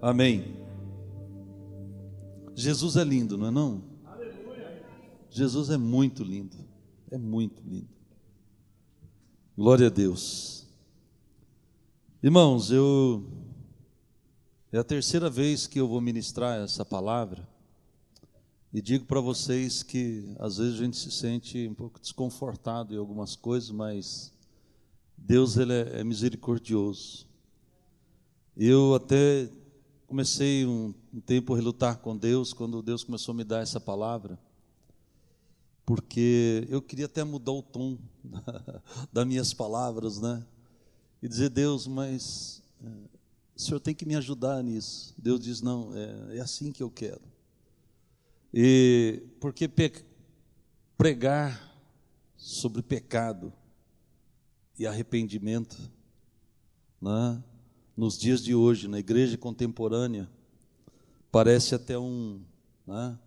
Amém. Jesus é lindo, não é não? Jesus é muito lindo. É muito lindo. Glória a Deus. Irmãos, eu é a terceira vez que eu vou ministrar essa palavra. E digo para vocês que às vezes a gente se sente um pouco desconfortado em algumas coisas, mas Deus ele é, é misericordioso. Eu até comecei um, um tempo a relutar com Deus quando Deus começou a me dar essa palavra, porque eu queria até mudar o tom das minhas palavras, né? E dizer Deus, mas é, o Senhor tem que me ajudar nisso. Deus diz não, é, é assim que eu quero. E porque pregar sobre pecado e arrependimento, né, nos dias de hoje, na igreja contemporânea, parece até um. Né,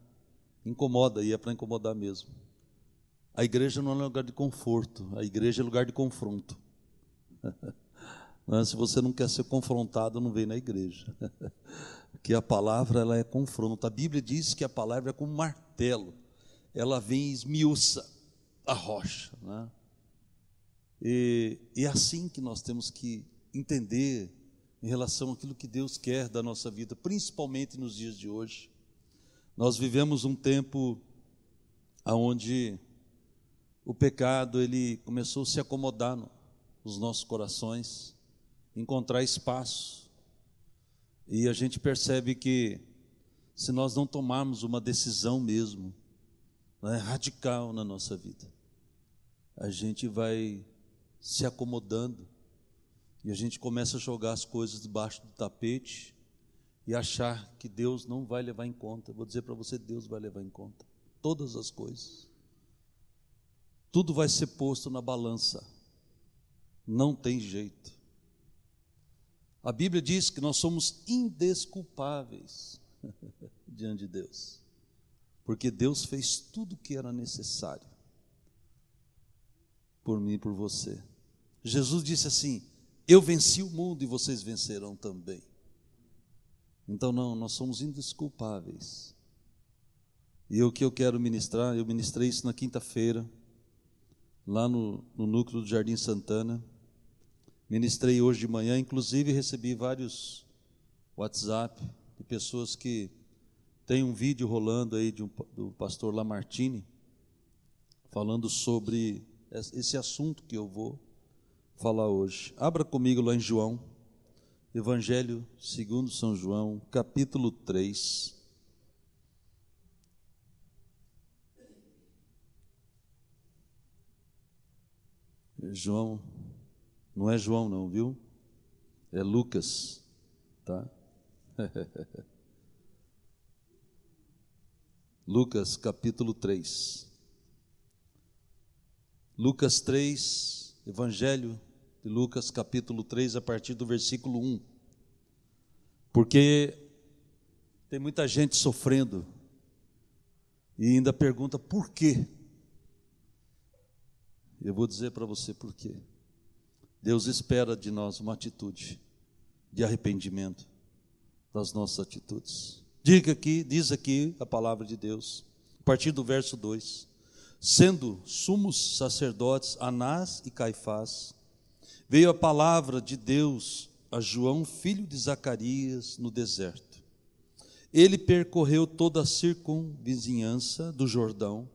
incomoda, e é para incomodar mesmo. A igreja não é lugar de conforto, a igreja é lugar de confronto. Se você não quer ser confrontado, não vem na igreja. que a palavra ela é confronto. A Bíblia diz que a palavra é como martelo, ela vem e esmiuça a rocha. Né? E é assim que nós temos que entender em relação àquilo que Deus quer da nossa vida, principalmente nos dias de hoje. Nós vivemos um tempo onde o pecado ele começou a se acomodar nos nossos corações, encontrar espaço e a gente percebe que se nós não tomarmos uma decisão mesmo, né, radical na nossa vida, a gente vai se acomodando e a gente começa a jogar as coisas debaixo do tapete e achar que Deus não vai levar em conta. Vou dizer para você, Deus vai levar em conta todas as coisas. Tudo vai ser posto na balança. Não tem jeito. A Bíblia diz que nós somos indesculpáveis diante de Deus, porque Deus fez tudo o que era necessário por mim e por você. Jesus disse assim: Eu venci o mundo e vocês vencerão também. Então, não, nós somos indesculpáveis. E o que eu quero ministrar, eu ministrei isso na quinta-feira, lá no, no núcleo do Jardim Santana. Ministrei hoje de manhã, inclusive recebi vários WhatsApp de pessoas que têm um vídeo rolando aí um, do pastor Lamartine falando sobre esse assunto que eu vou falar hoje. Abra comigo lá em João, Evangelho segundo São João, capítulo 3. João não é João, não, viu? É Lucas, tá? Lucas capítulo 3. Lucas 3, Evangelho de Lucas capítulo 3, a partir do versículo 1. Porque tem muita gente sofrendo e ainda pergunta por quê. Eu vou dizer para você por quê. Deus espera de nós uma atitude de arrependimento das nossas atitudes. Diga aqui, diz aqui a palavra de Deus, a partir do verso 2: Sendo sumos sacerdotes Anás e Caifás, veio a palavra de Deus a João, filho de Zacarias, no deserto. Ele percorreu toda a circunvizinhança do Jordão,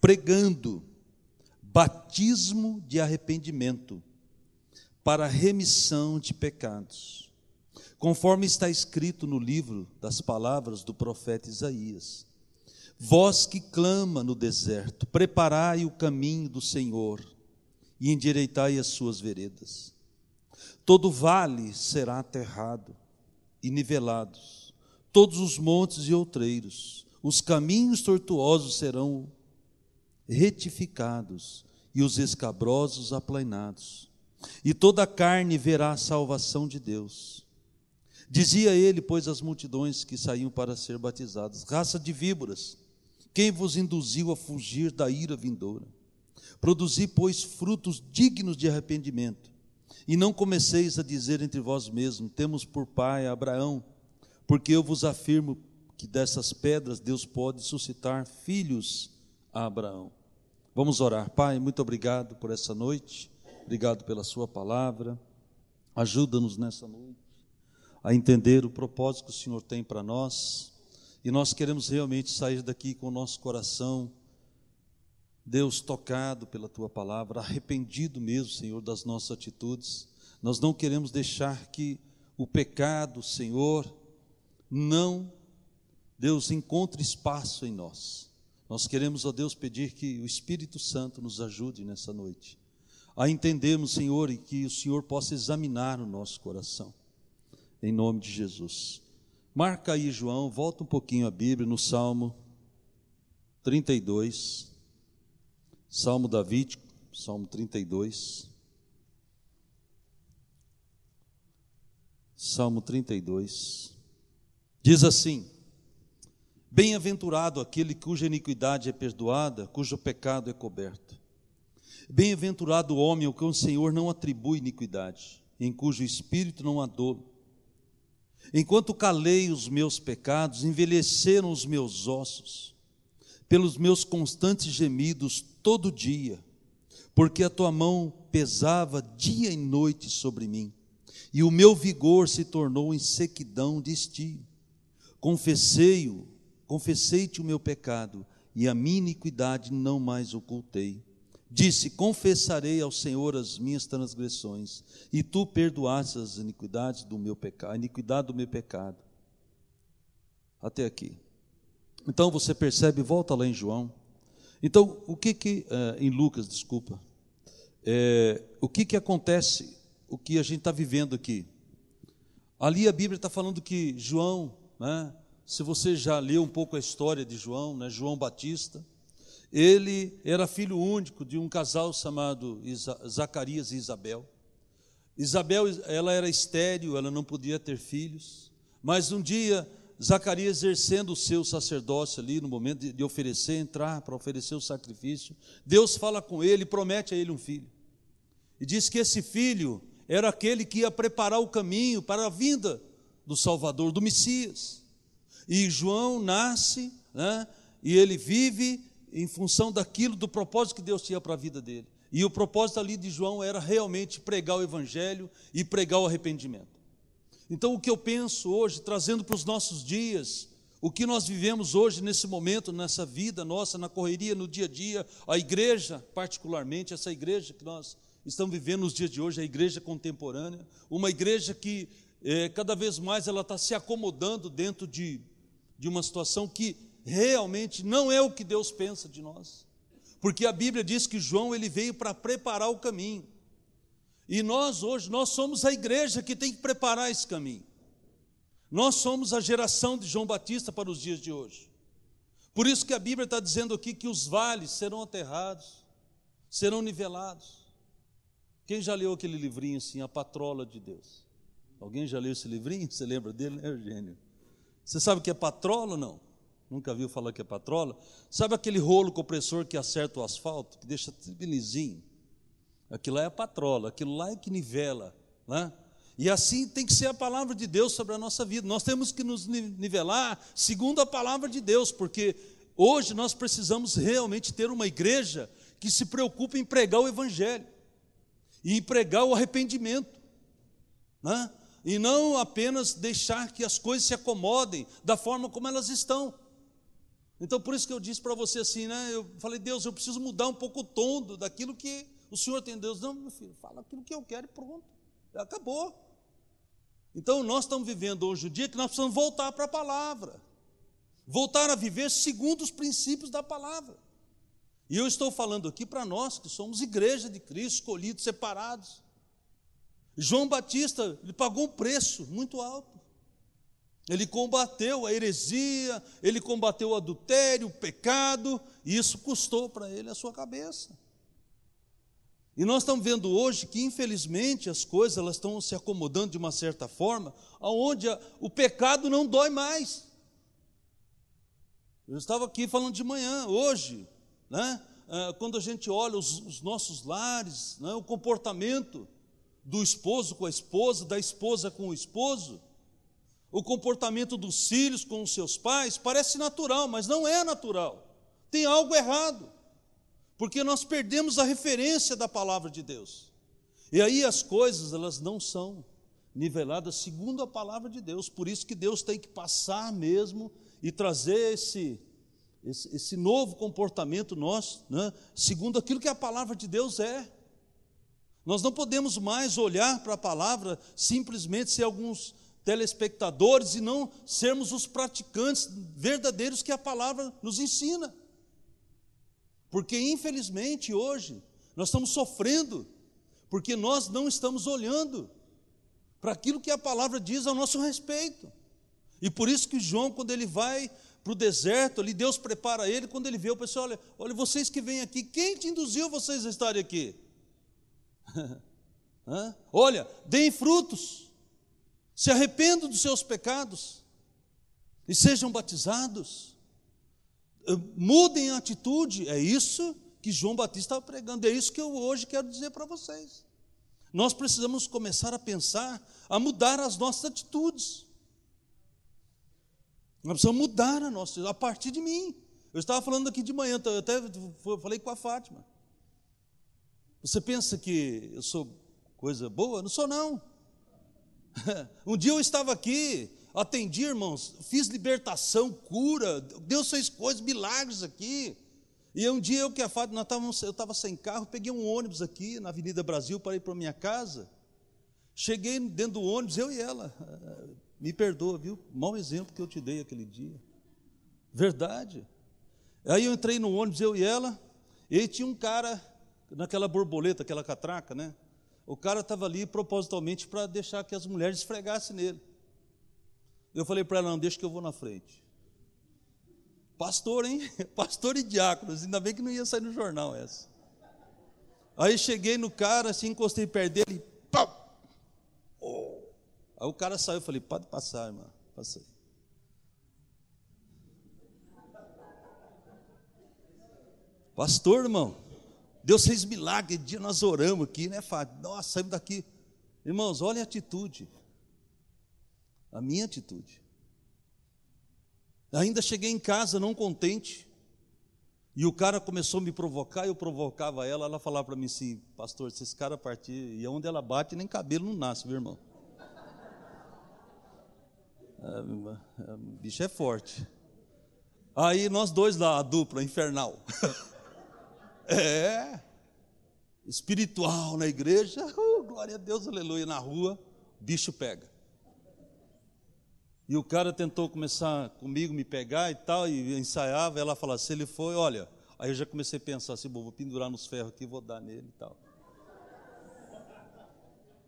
pregando batismo de arrependimento para remissão de pecados, conforme está escrito no livro das palavras do profeta Isaías. Vós que clama no deserto, preparai o caminho do Senhor e endireitai as suas veredas. Todo vale será aterrado e nivelados, todos os montes e outreiros, os caminhos tortuosos serão retificados e os escabrosos aplainados e toda a carne verá a salvação de Deus. Dizia ele, pois, às multidões que saíam para ser batizadas: Raça de víboras, quem vos induziu a fugir da ira vindoura? Produzi, pois, frutos dignos de arrependimento, e não comeceis a dizer entre vós mesmos: Temos por pai Abraão. porque eu vos afirmo que dessas pedras Deus pode suscitar filhos a Abraão. Vamos orar. Pai, muito obrigado por essa noite, obrigado pela Sua palavra. Ajuda-nos nessa noite a entender o propósito que o Senhor tem para nós e nós queremos realmente sair daqui com o nosso coração, Deus, tocado pela tua palavra, arrependido mesmo, Senhor, das nossas atitudes. Nós não queremos deixar que o pecado, Senhor, não, Deus, encontre espaço em nós. Nós queremos, ó Deus, pedir que o Espírito Santo nos ajude nessa noite a entendermos, Senhor, e que o Senhor possa examinar o nosso coração. Em nome de Jesus. Marca aí, João, volta um pouquinho a Bíblia no Salmo 32. Salmo Davídico, Salmo 32. Salmo 32. Diz assim: Bem-aventurado aquele cuja iniquidade é perdoada, cujo pecado é coberto. Bem-aventurado o homem ao que o Senhor não atribui iniquidade, em cujo espírito não há dolo. Enquanto calei os meus pecados, envelheceram os meus ossos, pelos meus constantes gemidos todo dia, porque a tua mão pesava dia e noite sobre mim, e o meu vigor se tornou em sequidão de estio. Confessei-o, confessei-te o meu pecado, e a minha iniquidade não mais ocultei. Disse: Confessarei ao Senhor as minhas transgressões, e tu perdoaste as iniquidades do meu pecado, a iniquidade do meu pecado. Até aqui. Então você percebe, volta lá em João. Então, o que que, uh, em Lucas, desculpa, é, o que que acontece, o que a gente está vivendo aqui? Ali a Bíblia está falando que João, né, se você já leu um pouco a história de João, né, João Batista, ele era filho único de um casal chamado Zacarias e Isabel. Isabel, ela era estéril, ela não podia ter filhos, mas um dia Zacarias exercendo o seu sacerdócio ali no momento de, oferecer, entrar para oferecer o sacrifício, Deus fala com ele promete a ele um filho. E diz que esse filho era aquele que ia preparar o caminho para a vinda do Salvador, do Messias. E João nasce, né, e ele vive em função daquilo, do propósito que Deus tinha para a vida dele. E o propósito ali de João era realmente pregar o Evangelho e pregar o arrependimento. Então, o que eu penso hoje, trazendo para os nossos dias, o que nós vivemos hoje, nesse momento, nessa vida nossa, na correria, no dia a dia, a igreja, particularmente, essa igreja que nós estamos vivendo nos dias de hoje, a igreja contemporânea, uma igreja que é, cada vez mais ela está se acomodando dentro de, de uma situação que realmente não é o que Deus pensa de nós. Porque a Bíblia diz que João ele veio para preparar o caminho. E nós hoje, nós somos a igreja que tem que preparar esse caminho. Nós somos a geração de João Batista para os dias de hoje. Por isso que a Bíblia está dizendo aqui que os vales serão aterrados, serão nivelados. Quem já leu aquele livrinho assim, A Patrola de Deus? Alguém já leu esse livrinho? Você lembra dele, né, Eugênio? Você sabe o que é patrola ou não? Nunca viu falar que é patrola? Sabe aquele rolo compressor que acerta o asfalto, que deixa lisinho? Aquilo lá é a patrola, aquilo lá é que nivela. Né? E assim tem que ser a palavra de Deus sobre a nossa vida. Nós temos que nos nivelar segundo a palavra de Deus, porque hoje nós precisamos realmente ter uma igreja que se preocupe em pregar o Evangelho e em pregar o arrependimento. Né? E não apenas deixar que as coisas se acomodem da forma como elas estão. Então, por isso que eu disse para você assim, né? Eu falei, Deus, eu preciso mudar um pouco o tom daquilo que o Senhor tem. Deus, não, meu filho, fala aquilo que eu quero e pronto. Acabou. Então, nós estamos vivendo hoje o dia que nós precisamos voltar para a palavra. Voltar a viver segundo os princípios da palavra. E eu estou falando aqui para nós que somos igreja de Cristo, escolhidos, separados. João Batista, ele pagou um preço muito alto. Ele combateu a heresia, ele combateu o adultério, o pecado, e isso custou para ele a sua cabeça. E nós estamos vendo hoje que, infelizmente, as coisas elas estão se acomodando de uma certa forma, aonde o pecado não dói mais. Eu estava aqui falando de manhã, hoje, né? Ah, quando a gente olha os, os nossos lares, né? o comportamento do esposo com a esposa, da esposa com o esposo, O comportamento dos filhos com os seus pais parece natural, mas não é natural. Tem algo errado, porque nós perdemos a referência da palavra de Deus. E aí as coisas, elas não são niveladas segundo a palavra de Deus. Por isso que Deus tem que passar mesmo e trazer esse, esse, esse novo comportamento nosso, né, segundo aquilo que a palavra de Deus é. Nós não podemos mais olhar para a palavra simplesmente ser alguns telespectadores e não sermos os praticantes verdadeiros que a palavra nos ensina. Porque, infelizmente, hoje, nós estamos sofrendo, porque nós não estamos olhando para aquilo que a palavra diz ao nosso respeito. E por isso que João, quando ele vai para o deserto, ali Deus prepara ele, quando ele vê o pessoal, olha, olha, vocês que vêm aqui, quem te induziu vocês a estarem aqui? olha, deem frutos, se arrependam dos seus pecados e sejam batizados, mudem a atitude, é isso que João Batista estava pregando, é isso que eu hoje quero dizer para vocês. Nós precisamos começar a pensar, a mudar as nossas atitudes. Nós precisamos mudar a nossa, a partir de mim. Eu estava falando aqui de manhã, eu até falei com a Fátima. Você pensa que eu sou coisa boa? Não sou, não. Um dia eu estava aqui, atendi, irmãos, fiz libertação, cura, Deus fez coisas, milagres aqui. E um dia eu que a Fátima, eu estava sem carro, peguei um ônibus aqui na Avenida Brasil para ir para minha casa. Cheguei dentro do ônibus, eu e ela. Me perdoa, viu? Mau exemplo que eu te dei aquele dia. Verdade. Aí eu entrei no ônibus, eu e ela, e tinha um cara naquela borboleta, aquela catraca, né? O cara estava ali propositalmente para deixar que as mulheres esfregassem nele. Eu falei para ela, não, deixa que eu vou na frente. Pastor, hein? Pastor e diáconos, ainda bem que não ia sair no jornal essa. Aí cheguei no cara, assim, encostei perto dele, pau! Aí o cara saiu, eu falei, pode passar, irmão. Passei. Pastor, irmão, Deus fez milagre, dia nós oramos aqui, né, Fábio? Nossa, saímos daqui. Irmãos, olha a atitude. A minha atitude. Ainda cheguei em casa não contente. E o cara começou a me provocar, eu provocava ela, ela falava para mim assim, pastor, se esse cara partir, e onde ela bate, nem cabelo não nasce, viu, irmão? É, o bicho é forte. Aí nós dois lá, a dupla infernal. É. Espiritual na igreja, uh, glória a Deus, aleluia. Na rua, bicho pega. E o cara tentou começar comigo, me pegar e tal, e ensaiava. Ela falava, se ele foi, olha. Aí eu já comecei a pensar assim, vou pendurar nos ferros aqui, vou dar nele e tal.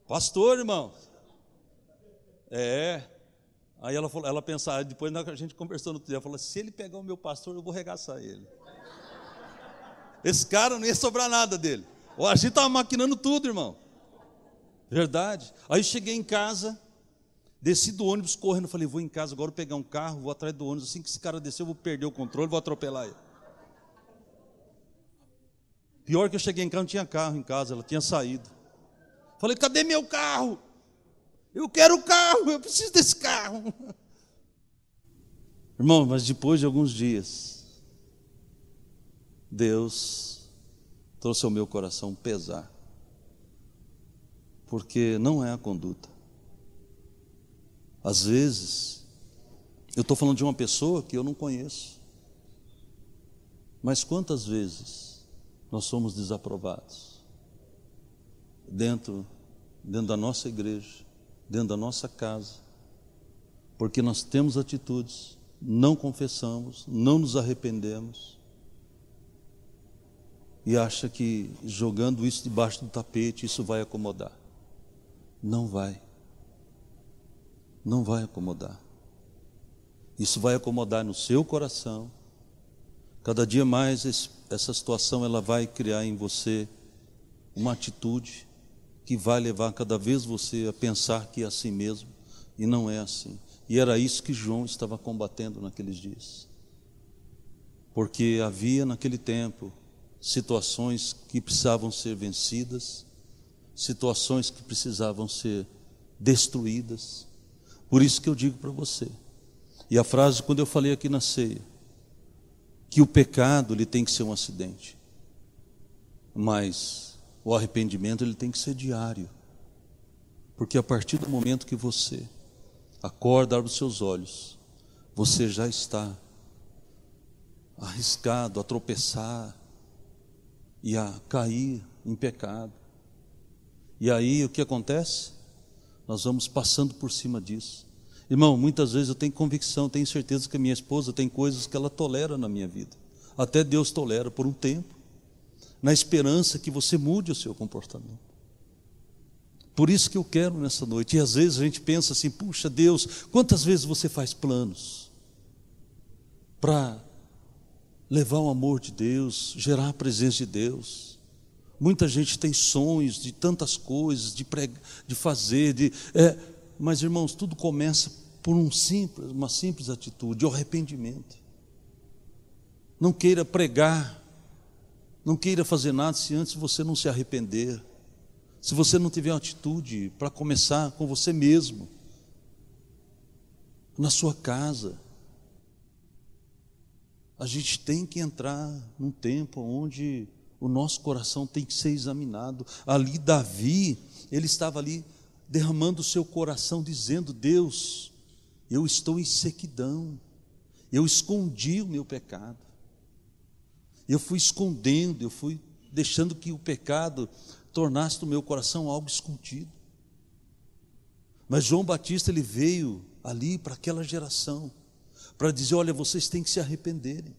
Pastor, irmão. É. Aí ela, falou, ela pensava, depois a gente conversou no outro dia, ela falou: se ele pegar o meu pastor, eu vou regaçar ele. Esse cara não ia sobrar nada dele. A gente estava maquinando tudo, irmão. Verdade. Aí cheguei em casa, desci do ônibus correndo, falei, vou em casa agora pegar um carro, vou atrás do ônibus. Assim que esse cara descer, eu vou perder o controle, vou atropelar ele. Pior que eu cheguei em casa, não tinha carro em casa, ela tinha saído. Falei, cadê meu carro? Eu quero o carro, eu preciso desse carro. Irmão, mas depois de alguns dias, Deus trouxe ao meu coração pesar, porque não é a conduta. Às vezes, eu estou falando de uma pessoa que eu não conheço, mas quantas vezes nós somos desaprovados dentro, dentro da nossa igreja, dentro da nossa casa, porque nós temos atitudes, não confessamos, não nos arrependemos e acha que jogando isso debaixo do tapete isso vai acomodar. Não vai. Não vai acomodar. Isso vai acomodar no seu coração. Cada dia mais essa situação ela vai criar em você uma atitude que vai levar cada vez você a pensar que é assim mesmo e não é assim. E era isso que João estava combatendo naqueles dias. Porque havia naquele tempo situações que precisavam ser vencidas, situações que precisavam ser destruídas, Por isso que eu digo para você. E a frase quando eu falei aqui na ceia, que o pecado ele tem que ser um acidente. Mas o arrependimento ele tem que ser diário. Porque a partir do momento que você acorda, abre os seus olhos, você já está arriscado a tropeçar e a cair em pecado. E aí o que acontece? Nós vamos passando por cima disso. Irmão, muitas vezes eu tenho convicção, tenho certeza que a minha esposa tem coisas que ela tolera na minha vida. Até Deus tolera por um tempo, na esperança que você mude o seu comportamento. Por isso que eu quero nessa noite. E às vezes a gente pensa assim: puxa, Deus, quantas vezes você faz planos para levar o amor de Deus, gerar a presença de Deus? Muita gente tem sonhos de tantas coisas, de, pregar, de fazer, de, é, mas irmãos, tudo começa por um simples, uma simples atitude, o arrependimento. Não queira pregar, não queira fazer nada se antes você não se arrepender. Se você não tiver uma atitude para começar com você mesmo, na sua casa. A gente tem que entrar num tempo onde o nosso coração tem que ser examinado. Ali, Davi, ele estava ali derramando o seu coração, dizendo: Deus, eu estou em sequidão, eu escondi o meu pecado, eu fui escondendo, eu fui deixando que o pecado tornasse no meu coração algo escondido. Mas João Batista ele veio ali para aquela geração para dizer: olha, vocês têm que se arrependerem.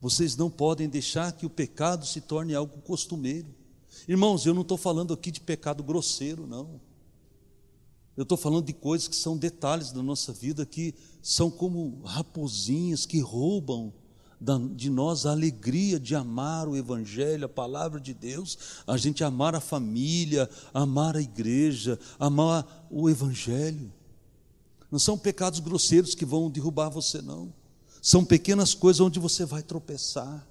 Vocês não podem deixar que o pecado se torne algo costumeiro. Irmãos, eu não estou falando aqui de pecado grosseiro, não. Eu estou falando de coisas que são detalhes da nossa vida que são como raposinhas que roubam de nós a alegria de amar o Evangelho, a palavra de Deus, a gente amar a família, amar a igreja, amar o Evangelho. Não são pecados grosseiros que vão derrubar você, não. São pequenas coisas onde você vai tropeçar.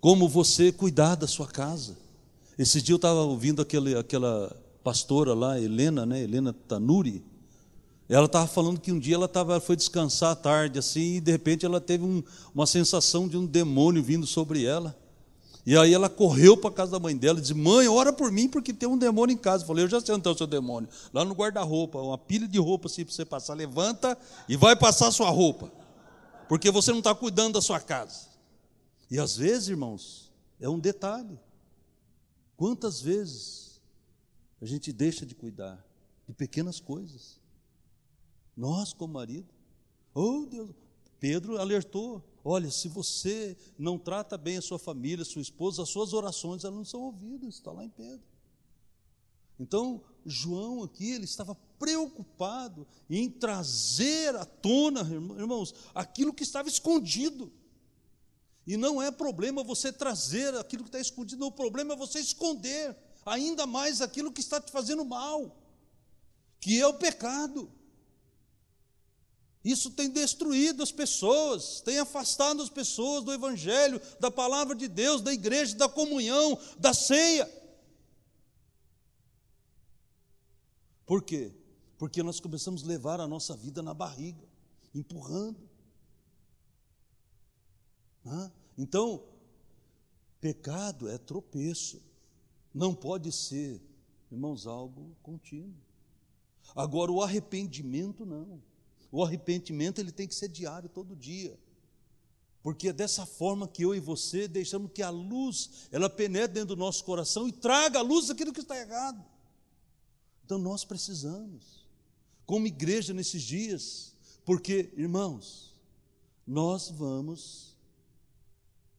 Como você cuidar da sua casa. Esse dia eu estava ouvindo aquele, aquela pastora lá, Helena, né? Helena Tanuri. Ela estava falando que um dia ela tava, foi descansar à tarde, assim, e de repente ela teve um, uma sensação de um demônio vindo sobre ela. E aí ela correu para a casa da mãe dela e disse: Mãe, ora por mim, porque tem um demônio em casa. Eu falei: Eu já sei onde está o seu demônio. Lá no guarda-roupa, uma pilha de roupa assim para você passar. Levanta e vai passar sua roupa. Porque você não está cuidando da sua casa. E às vezes, irmãos, é um detalhe. Quantas vezes a gente deixa de cuidar de pequenas coisas? Nós, como marido. Oh, Deus. Pedro alertou: olha, se você não trata bem a sua família, sua esposa, as suas orações elas não são ouvidas, está lá em Pedro. Então, João aqui, ele estava preocupado em trazer à tona, irmãos, aquilo que estava escondido. E não é problema você trazer aquilo que está escondido, o problema é você esconder ainda mais aquilo que está te fazendo mal, que é o pecado. Isso tem destruído as pessoas, tem afastado as pessoas do Evangelho, da palavra de Deus, da igreja, da comunhão, da ceia. Por quê? Porque nós começamos a levar a nossa vida na barriga, empurrando. Então, pecado é tropeço, não pode ser, irmãos, algo contínuo. Agora, o arrependimento não. O arrependimento ele tem que ser diário, todo dia. Porque é dessa forma que eu e você deixamos que a luz, ela penetre dentro do nosso coração e traga a luz daquilo que está errado. Então nós precisamos, como igreja nesses dias, porque, irmãos, nós vamos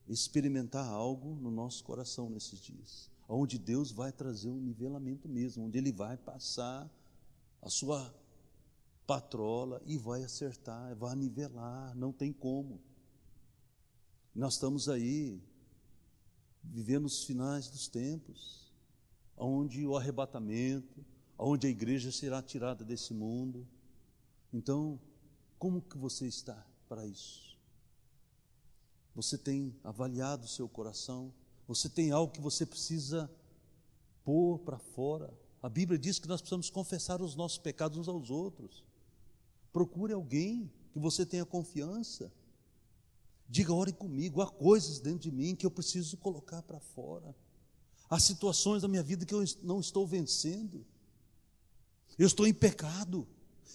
experimentar algo no nosso coração nesses dias, onde Deus vai trazer um nivelamento mesmo, onde Ele vai passar a sua patrola e vai acertar, vai nivelar, não tem como. Nós estamos aí vivendo os finais dos tempos, onde o arrebatamento, onde a igreja será tirada desse mundo. Então, como que você está para isso? Você tem avaliado o seu coração? Você tem algo que você precisa pôr para fora? A Bíblia diz que nós precisamos confessar os nossos pecados uns aos outros. Procure alguém que você tenha confiança. Diga, ore comigo, há coisas dentro de mim que eu preciso colocar para fora. Há situações da minha vida que eu não estou vencendo. Eu estou em pecado.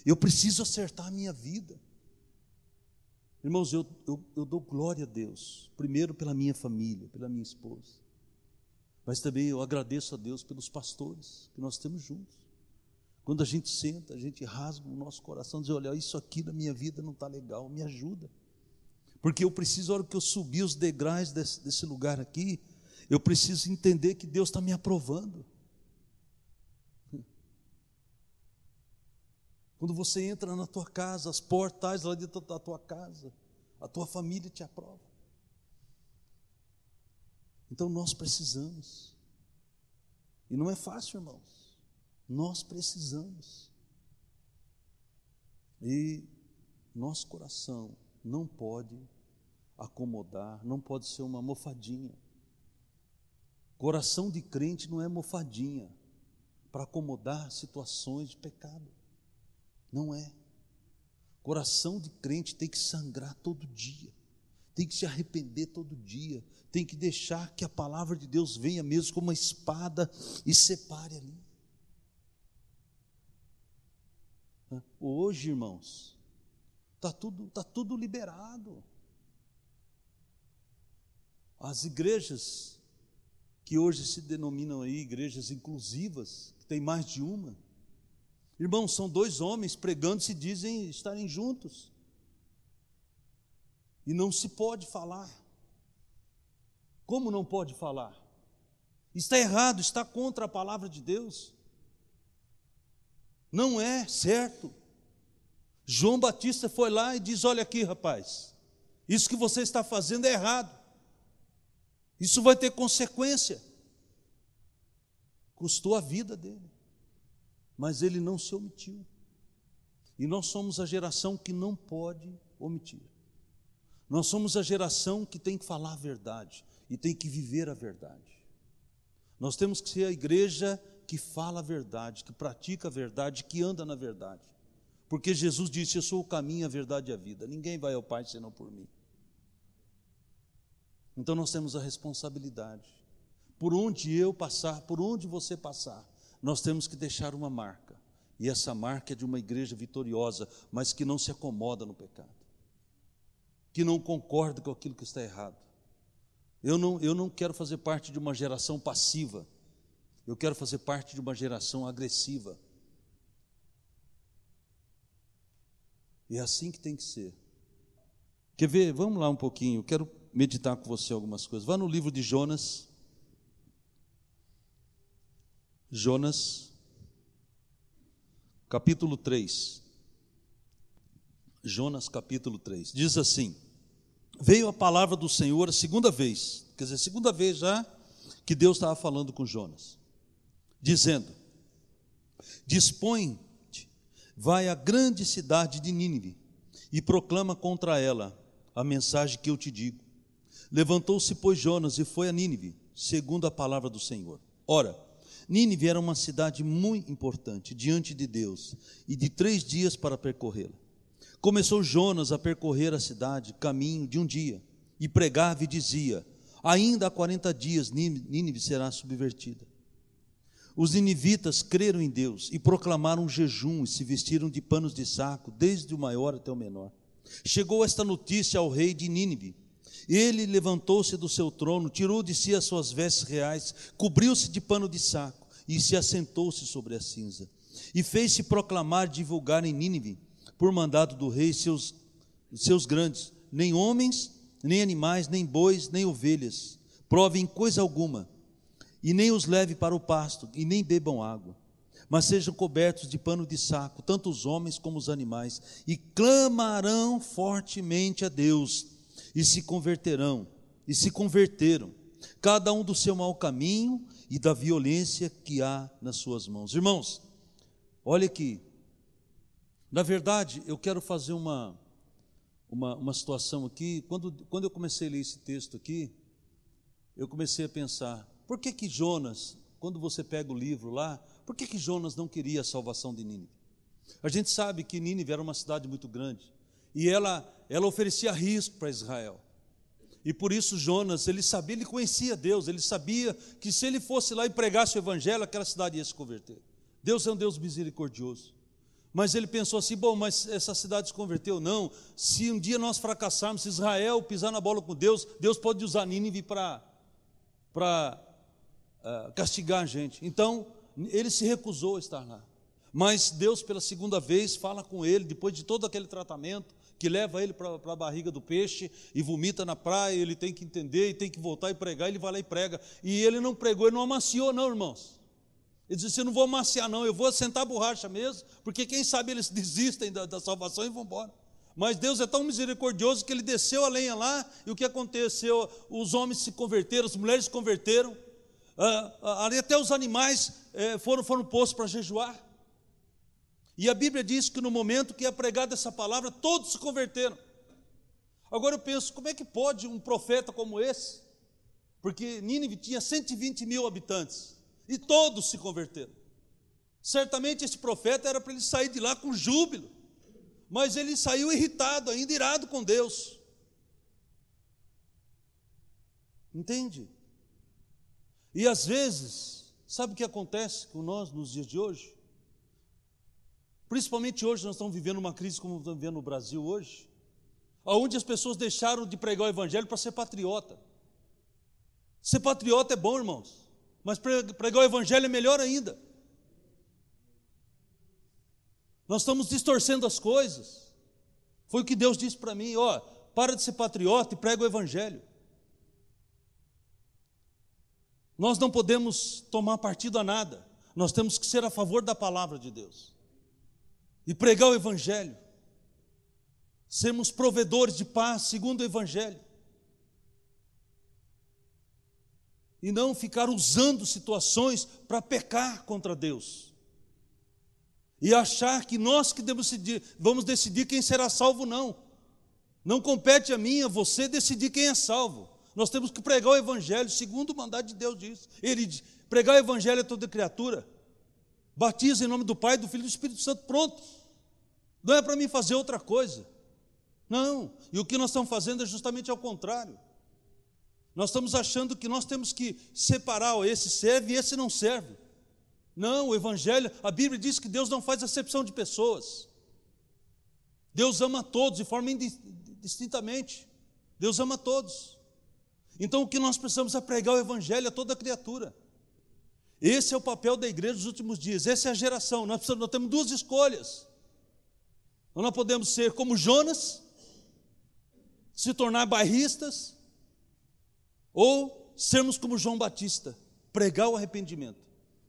Eu preciso acertar a minha vida. Irmãos, eu, eu, eu dou glória a Deus, primeiro pela minha família, pela minha esposa, mas também eu agradeço a Deus pelos pastores que nós temos juntos. Quando a gente senta, a gente rasga o nosso coração, diz: Olha, isso aqui na minha vida não está legal, me ajuda. Porque eu preciso, a hora que eu subir os degraus desse, desse lugar aqui, eu preciso entender que Deus está me aprovando. Quando você entra na tua casa, as portais lá dentro da tua casa, a tua família te aprova. Então nós precisamos. E não é fácil, irmãos. Nós precisamos. E nosso coração não pode acomodar, não pode ser uma mofadinha. Coração de crente não é mofadinha para acomodar situações de pecado. Não é. Coração de crente tem que sangrar todo dia, tem que se arrepender todo dia, tem que deixar que a palavra de Deus venha mesmo como uma espada e separe ali. Hoje, irmãos, está tudo, tá tudo liberado. As igrejas que hoje se denominam aí igrejas inclusivas, que tem mais de uma, Irmãos, são dois homens pregando se dizem estarem juntos. E não se pode falar. Como não pode falar? Está errado, está contra a palavra de Deus. Não é certo. João Batista foi lá e diz: Olha aqui, rapaz, isso que você está fazendo é errado. Isso vai ter consequência. Custou a vida dele mas ele não se omitiu. E nós somos a geração que não pode omitir. Nós somos a geração que tem que falar a verdade e tem que viver a verdade. Nós temos que ser a igreja que fala a verdade, que pratica a verdade, que anda na verdade. Porque Jesus disse: Eu sou o caminho, a verdade e a vida. Ninguém vai ao Pai senão por mim. Então nós temos a responsabilidade. Por onde eu passar, por onde você passar, nós temos que deixar uma marca. E essa marca é de uma igreja vitoriosa, mas que não se acomoda no pecado, que não concorda com aquilo que está errado. Eu não, eu não quero fazer parte de uma geração passiva, eu quero fazer parte de uma geração agressiva. E é assim que tem que ser. Quer ver? Vamos lá um pouquinho, quero meditar com você algumas coisas. Vá no livro de Jonas, Jonas, capítulo 3. Jonas, capítulo 3. Diz assim: Veio a palavra do Senhor a segunda vez, quer dizer, segunda vez já que Deus estava falando com Jonas, dizendo: Dispõe-te, vai à grande cidade de Nínive e proclama contra ela a mensagem que eu te digo. Levantou-se, pois, Jonas e foi a Nínive, segundo a palavra do Senhor. Ora, Nínive era uma cidade muito importante diante de Deus e de três dias para percorrê-la. Começou Jonas a percorrer a cidade, caminho de um dia, e pregava e dizia: Ainda há quarenta dias Nínive será subvertida. Os ninivitas creram em Deus e proclamaram um jejum e se vestiram de panos de saco, desde o maior até o menor. Chegou esta notícia ao rei de Nínive. Ele levantou-se do seu trono, tirou de si as suas vestes reais, cobriu-se de pano de saco e se assentou-se sobre a cinza. E fez-se proclamar divulgar em Nínive, por mandado do rei, seus, seus grandes, nem homens, nem animais, nem bois, nem ovelhas, provem coisa alguma, e nem os leve para o pasto, e nem bebam água mas sejam cobertos de pano de saco, tanto os homens como os animais, e clamarão fortemente a Deus, e se converterão, e se converteram, cada um do seu mau caminho e da violência que há nas suas mãos. Irmãos, olha aqui, na verdade, eu quero fazer uma, uma, uma situação aqui. Quando, quando eu comecei a ler esse texto aqui, eu comecei a pensar: por que que Jonas, quando você pega o livro lá, por que que Jonas não queria a salvação de Nínive? A gente sabe que Nínive era uma cidade muito grande e ela, ela oferecia risco para Israel. E por isso Jonas, ele sabia, ele conhecia Deus, ele sabia que se ele fosse lá e pregasse o evangelho, aquela cidade ia se converter. Deus é um Deus misericordioso. Mas ele pensou assim: bom, mas essa cidade se converteu? Não. Se um dia nós fracassarmos, se Israel pisar na bola com Deus, Deus pode usar Nínive para uh, castigar a gente. Então, ele se recusou a estar lá. Mas Deus, pela segunda vez, fala com ele, depois de todo aquele tratamento, que leva ele para a barriga do peixe e vomita na praia, ele tem que entender e tem que voltar e pregar, ele vai lá e prega. E ele não pregou, ele não amaciou, não, irmãos. Ele disse: Eu não vou amaciar, não, eu vou sentar a borracha mesmo, porque quem sabe eles desistem da, da salvação e vão embora. Mas Deus é tão misericordioso que ele desceu a lenha lá, e o que aconteceu? Os homens se converteram, as mulheres se converteram, ah, ah, até os animais eh, foram, foram postos para jejuar. E a Bíblia diz que no momento que é pregada essa palavra, todos se converteram. Agora eu penso, como é que pode um profeta como esse? Porque Nínive tinha 120 mil habitantes e todos se converteram. Certamente esse profeta era para ele sair de lá com júbilo, mas ele saiu irritado, ainda irado com Deus. Entende? E às vezes, sabe o que acontece com nós nos dias de hoje? Principalmente hoje, nós estamos vivendo uma crise como estamos vivendo no Brasil hoje, onde as pessoas deixaram de pregar o Evangelho para ser patriota. Ser patriota é bom, irmãos. Mas pregar o Evangelho é melhor ainda. Nós estamos distorcendo as coisas. Foi o que Deus disse para mim: ó, para de ser patriota e prega o Evangelho. Nós não podemos tomar partido a nada, nós temos que ser a favor da palavra de Deus e pregar o Evangelho, sermos provedores de paz segundo o Evangelho. e não ficar usando situações para pecar contra Deus. E achar que nós que decidir, vamos decidir quem será salvo, não. Não compete a mim, a você decidir quem é salvo. Nós temos que pregar o Evangelho, segundo o mandato de Deus diz. Ele diz, pregar o Evangelho a toda criatura. Batiza em nome do Pai, do Filho e do Espírito Santo, pronto. Não é para mim fazer outra coisa. Não. E o que nós estamos fazendo é justamente ao contrário. Nós estamos achando que nós temos que separar, esse serve e esse não serve. Não, o Evangelho, a Bíblia diz que Deus não faz acepção de pessoas. Deus ama todos de forma indistintamente. Deus ama todos. Então o que nós precisamos é pregar o Evangelho a toda criatura. Esse é o papel da igreja dos últimos dias, essa é a geração. Nós, precisamos, nós temos duas escolhas. Nós não podemos ser como Jonas, se tornar bairristas, ou sermos como João Batista, pregar o arrependimento,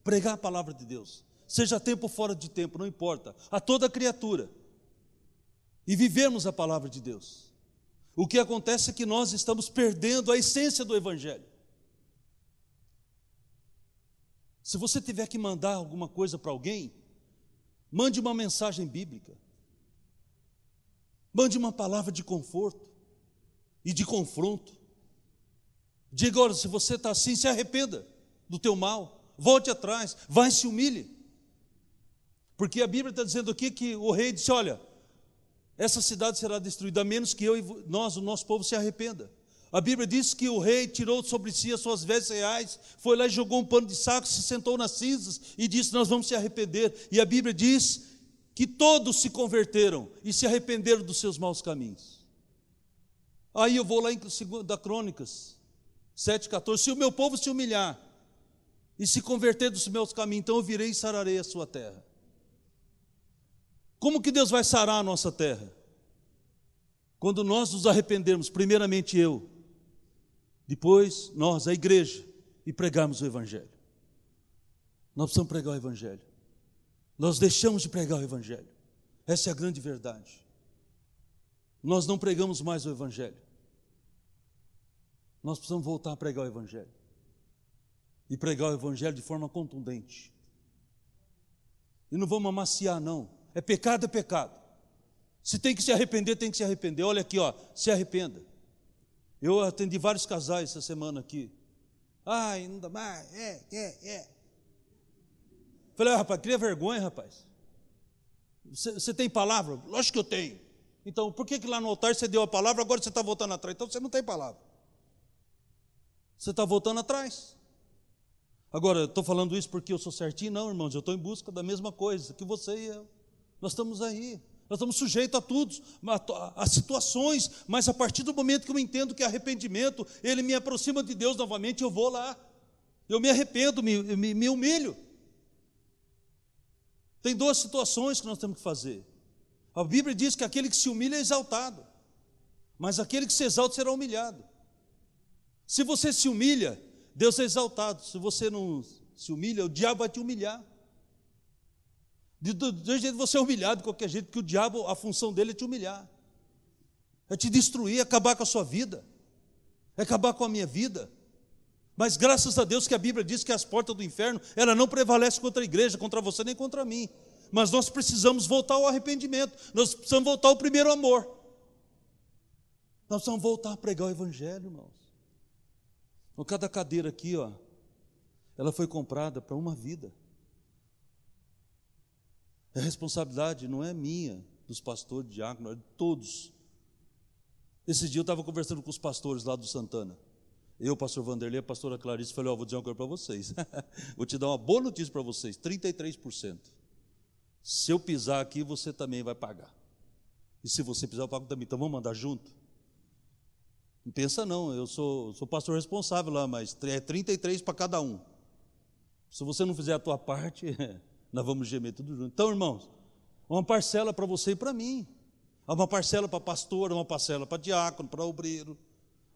pregar a palavra de Deus, seja tempo ou fora de tempo, não importa, a toda criatura, e vivemos a palavra de Deus. O que acontece é que nós estamos perdendo a essência do Evangelho. Se você tiver que mandar alguma coisa para alguém, mande uma mensagem bíblica, mande uma palavra de conforto e de confronto. Diga, olha, se você está assim, se arrependa do teu mal, volte atrás, vai se humilhe. Porque a Bíblia está dizendo aqui que o rei disse: olha, essa cidade será destruída, a menos que eu e nós, o nosso povo, se arrependa. A Bíblia diz que o rei tirou sobre si as suas vestes reais, foi lá e jogou um pano de saco, se sentou nas cinzas e disse: Nós vamos se arrepender. E a Bíblia diz que todos se converteram e se arrependeram dos seus maus caminhos. Aí eu vou lá em 2 Crônicas, 7,14: Se o meu povo se humilhar e se converter dos meus caminhos, então eu virei e sararei a sua terra. Como que Deus vai sarar a nossa terra? Quando nós nos arrependermos, primeiramente eu, depois nós, a igreja, e pregarmos o Evangelho. Nós precisamos pregar o Evangelho. Nós deixamos de pregar o Evangelho. Essa é a grande verdade. Nós não pregamos mais o Evangelho. Nós precisamos voltar a pregar o Evangelho. E pregar o Evangelho de forma contundente. E não vamos amaciar, não. É pecado, é pecado. Se tem que se arrepender, tem que se arrepender. Olha aqui, ó, se arrependa. Eu atendi vários casais essa semana aqui. Ai, não dá mais, é, é, é. Falei, ah, rapaz, cria vergonha, rapaz. Você tem palavra? Lógico que eu tenho. Então, por que, que lá no altar você deu a palavra, agora você está voltando atrás? Então você não tem palavra. Você está voltando atrás. Agora, estou falando isso porque eu sou certinho? Não, irmãos, eu estou em busca da mesma coisa que você e eu. Nós estamos aí. Nós estamos sujeitos a tudo, a, a situações, mas a partir do momento que eu entendo que arrependimento, ele me aproxima de Deus novamente, eu vou lá. Eu me arrependo, me, me, me humilho. Tem duas situações que nós temos que fazer. A Bíblia diz que aquele que se humilha é exaltado, mas aquele que se exalta será humilhado. Se você se humilha, Deus é exaltado. Se você não se humilha, o diabo vai te humilhar. De, de, de jeito você é humilhado de qualquer jeito, porque o diabo, a função dele é te humilhar, é te destruir, é acabar com a sua vida, é acabar com a minha vida. Mas graças a Deus que a Bíblia diz que as portas do inferno, ela não prevalece contra a igreja, contra você nem contra mim. Mas nós precisamos voltar ao arrependimento, nós precisamos voltar ao primeiro amor. Nós precisamos voltar a pregar o Evangelho, irmãos. Então, cada cadeira aqui, ó, ela foi comprada para uma vida. A responsabilidade não é minha, dos pastores, diáconos, é de todos. Esse dia eu estava conversando com os pastores lá do Santana. Eu, pastor Vanderlei, a pastora Clarice, falei, ó, oh, vou dizer uma coisa para vocês. vou te dar uma boa notícia para vocês, 33%. Se eu pisar aqui, você também vai pagar. E se você pisar, eu pago também. Então vamos mandar junto? Não pensa não, eu sou, sou pastor responsável lá, mas é 33 para cada um. Se você não fizer a tua parte, nós vamos gemer tudo junto. Então, irmãos, uma parcela para você e para mim. Uma parcela para pastor, uma parcela para diácono, para obreiro.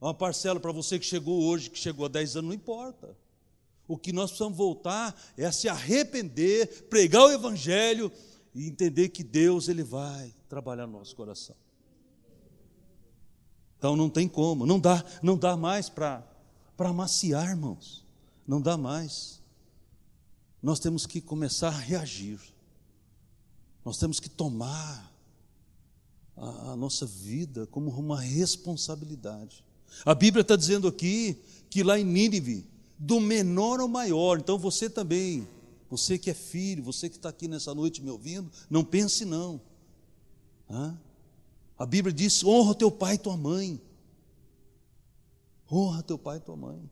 Uma parcela para você que chegou hoje, que chegou há 10 anos, não importa. O que nós precisamos voltar é se arrepender, pregar o evangelho e entender que Deus ele vai trabalhar no nosso coração. Então não tem como, não dá, não dá mais para para amaciar, irmãos. Não dá mais nós temos que começar a reagir. Nós temos que tomar a, a nossa vida como uma responsabilidade. A Bíblia está dizendo aqui que lá em Nínive, do menor ao maior, então você também, você que é filho, você que está aqui nessa noite me ouvindo, não pense não. A Bíblia diz: honra teu pai e tua mãe. Honra teu pai e tua mãe.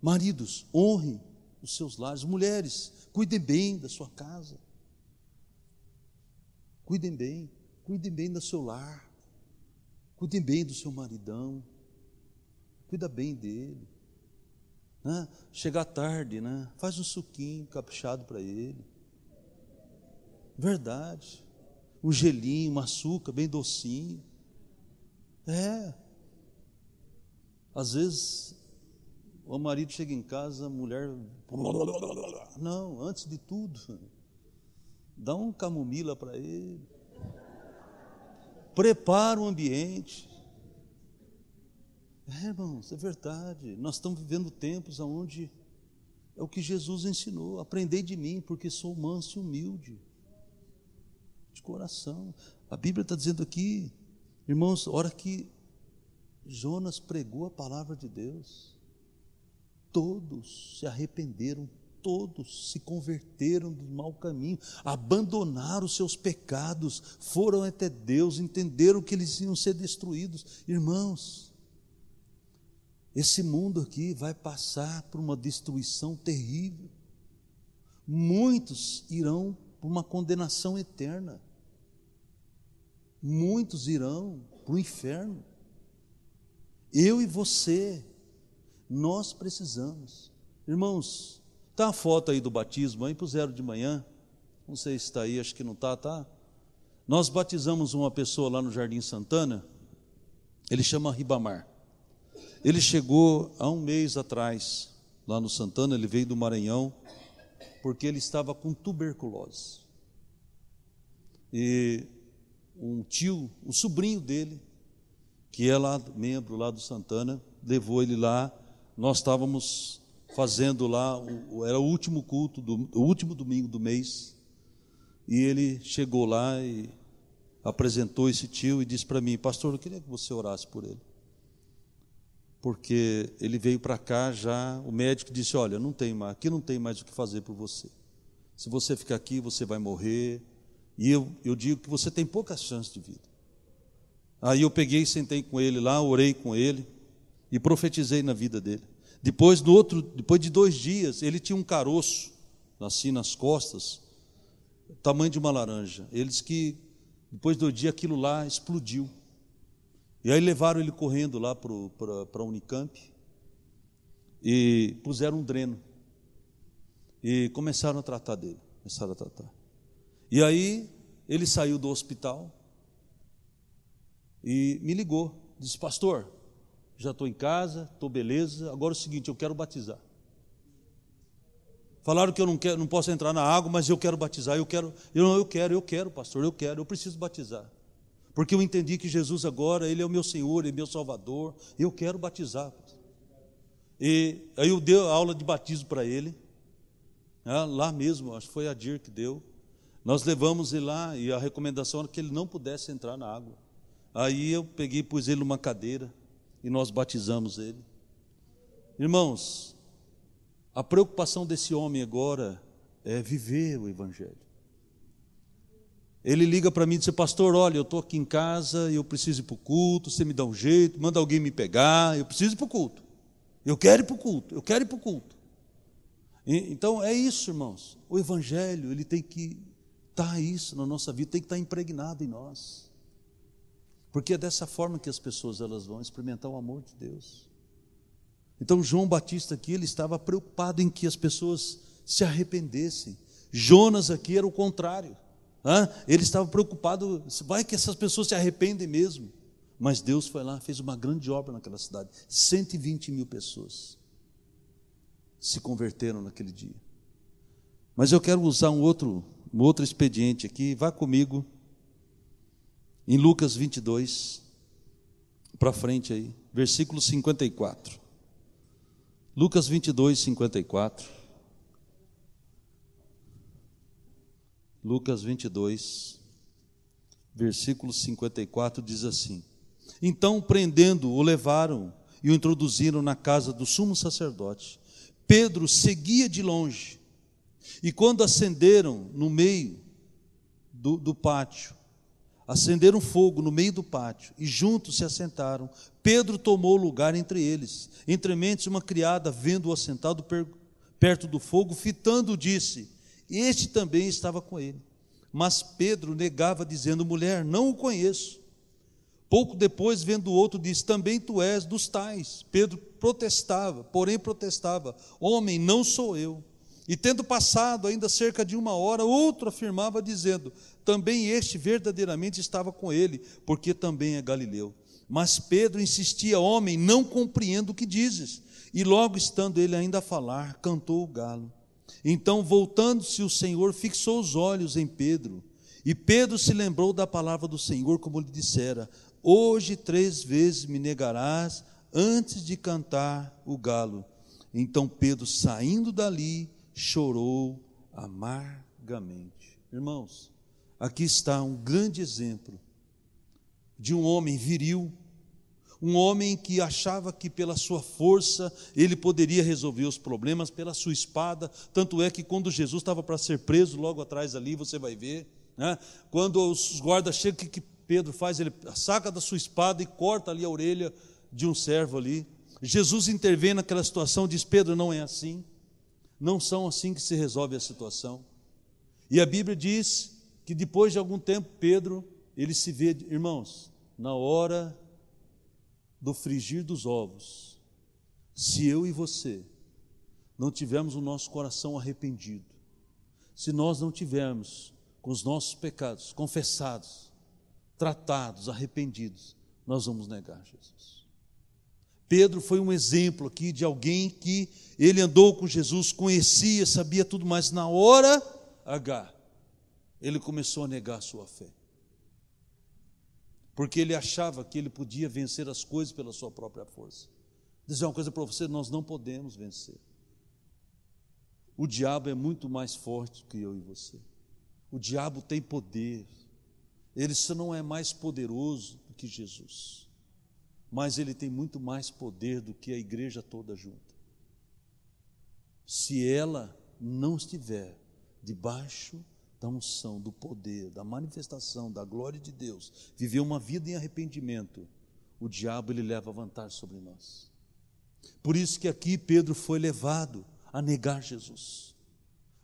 Maridos, honre os seus lares. Mulheres, cuidem bem da sua casa. Cuidem bem, cuidem bem do seu lar. Cuidem bem do seu maridão. Cuida bem dele. Né? Chegar tarde, né? faz um suquinho caprichado para ele. Verdade. Um gelinho, um açúcar bem docinho. É. Às vezes o marido chega em casa, a mulher. Não, antes de tudo, dá um camomila para ele. Prepara o ambiente. É, irmãos, é verdade. Nós estamos vivendo tempos onde é o que Jesus ensinou. Aprendei de mim, porque sou manso e humilde. De coração. A Bíblia está dizendo aqui, irmãos, hora que Jonas pregou a palavra de Deus todos se arrependeram, todos se converteram do mau caminho, abandonaram os seus pecados, foram até Deus, entenderam que eles iam ser destruídos. Irmãos, esse mundo aqui vai passar por uma destruição terrível. Muitos irão por uma condenação eterna. Muitos irão para o inferno. Eu e você nós precisamos. Irmãos, está a foto aí do batismo aí puseram de manhã. Não sei se está aí, acho que não está, tá? Nós batizamos uma pessoa lá no Jardim Santana, ele chama Ribamar. Ele chegou há um mês atrás, lá no Santana, ele veio do Maranhão, porque ele estava com tuberculose. E um tio, um sobrinho dele, que é lá, membro lá do Santana, levou ele lá nós estávamos fazendo lá, era o último culto, do, o último domingo do mês, e ele chegou lá e apresentou esse tio e disse para mim, pastor, eu queria que você orasse por ele. Porque ele veio para cá já, o médico disse, olha, não tem mais, aqui não tem mais o que fazer por você. Se você ficar aqui, você vai morrer, E eu, eu digo que você tem poucas chances de vida. Aí eu peguei, sentei com ele lá, orei com ele e profetizei na vida dele. Depois, no outro, depois de dois dias, ele tinha um caroço assim nas costas, tamanho de uma laranja. Ele disse que depois do dia aquilo lá explodiu. E aí levaram ele correndo lá para a Unicamp e puseram um dreno. E começaram a tratar dele. Começaram a tratar. E aí ele saiu do hospital e me ligou. Disse, pastor, já estou em casa, estou beleza. Agora é o seguinte, eu quero batizar. Falaram que eu não, quero, não posso entrar na água, mas eu quero batizar. Eu quero, eu, eu quero, eu quero, pastor, eu quero, eu preciso batizar. Porque eu entendi que Jesus agora, Ele é o meu Senhor, Ele é meu Salvador. Eu quero batizar. E aí eu dei a aula de batismo para ele. Né, lá mesmo, acho que foi a Dir que deu. Nós levamos ele lá e a recomendação era que ele não pudesse entrar na água. Aí eu peguei e pus ele numa cadeira e nós batizamos ele. Irmãos, a preocupação desse homem agora é viver o Evangelho. Ele liga para mim e diz: Pastor, olha, eu estou aqui em casa e eu preciso ir para o culto. Você me dá um jeito, manda alguém me pegar. Eu preciso ir para o culto. Eu quero ir para o culto. Eu quero ir para o culto. E, então é isso, irmãos. O Evangelho ele tem que estar tá isso na nossa vida, tem que estar tá impregnado em nós, porque é dessa forma que as pessoas elas vão experimentar o amor de Deus. Então João Batista aqui ele estava preocupado em que as pessoas se arrependessem. Jonas aqui era o contrário. Ele estava preocupado, vai que essas pessoas se arrependem mesmo. Mas Deus foi lá, fez uma grande obra naquela cidade. 120 mil pessoas se converteram naquele dia. Mas eu quero usar um outro, um outro expediente aqui. Vá comigo em Lucas 22, para frente aí, versículo 54. Lucas 22, 54. Lucas 22, versículo 54 diz assim: Então, prendendo, o levaram e o introduziram na casa do sumo sacerdote. Pedro seguia de longe, e quando acenderam no meio do, do pátio, acenderam fogo no meio do pátio e juntos se assentaram. Pedro tomou lugar entre eles. Entre mentes, uma criada, vendo-o assentado perto do fogo, fitando, disse: Este também estava com ele. Mas Pedro negava, dizendo: Mulher, não o conheço. Pouco depois, vendo o outro, disse: Também tu és dos tais. Pedro protestava, porém protestava: Homem, não sou eu. E tendo passado ainda cerca de uma hora, outro afirmava, dizendo: Também este verdadeiramente estava com ele, porque também é galileu. Mas Pedro insistia: Homem, não compreendo o que dizes. E logo estando ele ainda a falar, cantou o galo. Então, voltando-se, o Senhor fixou os olhos em Pedro. E Pedro se lembrou da palavra do Senhor, como lhe dissera: Hoje três vezes me negarás antes de cantar o galo. Então Pedro, saindo dali, chorou amargamente. Irmãos, aqui está um grande exemplo de um homem viril, um homem que achava que pela sua força ele poderia resolver os problemas, pela sua espada. Tanto é que quando Jesus estava para ser preso, logo atrás ali, você vai ver, né? quando os guardas chegam, o que, Pedro faz? Ele saca da sua espada e corta ali a orelha de um servo ali. Jesus intervém naquela situação, diz: Pedro, não é assim. Não são assim que se resolve a situação. E a Bíblia diz que depois de algum tempo, Pedro, ele se vê, irmãos, na hora do frigir dos ovos, se eu e você não tivermos o nosso coração arrependido, se nós não tivermos com os nossos pecados confessados, tratados, arrependidos, nós vamos negar Jesus. Pedro foi um exemplo aqui de alguém que ele andou com Jesus, conhecia, sabia tudo, mas na hora H, ele começou a negar a sua fé. Porque ele achava que ele podia vencer as coisas pela sua própria força. Dizer uma coisa para você: nós não podemos vencer. O diabo é muito mais forte que eu e você. O diabo tem poder. Ele só não é mais poderoso do que Jesus mas ele tem muito mais poder do que a igreja toda junta. Se ela não estiver debaixo da unção, do poder, da manifestação, da glória de Deus, viver uma vida em arrependimento, o diabo ele leva vantagem sobre nós. Por isso que aqui Pedro foi levado a negar Jesus.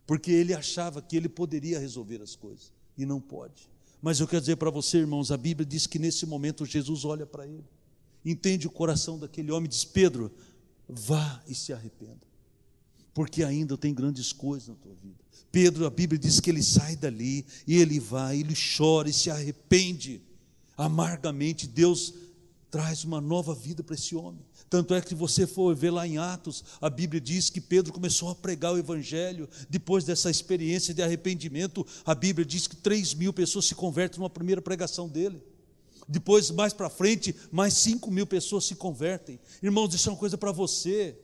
Porque ele achava que ele poderia resolver as coisas e não pode. Mas eu quero dizer para você, irmãos, a Bíblia diz que nesse momento Jesus olha para ele, entende o coração daquele homem diz: Pedro, vá e se arrependa, porque ainda tem grandes coisas na tua vida. Pedro, a Bíblia diz que ele sai dali e ele vai, ele chora e se arrepende amargamente. Deus traz uma nova vida para esse homem. Tanto é que, se você for ver lá em Atos, a Bíblia diz que Pedro começou a pregar o Evangelho. Depois dessa experiência de arrependimento, a Bíblia diz que 3 mil pessoas se convertem numa primeira pregação dele. Depois, mais para frente, mais 5 mil pessoas se convertem. Irmãos, isso é uma coisa para você.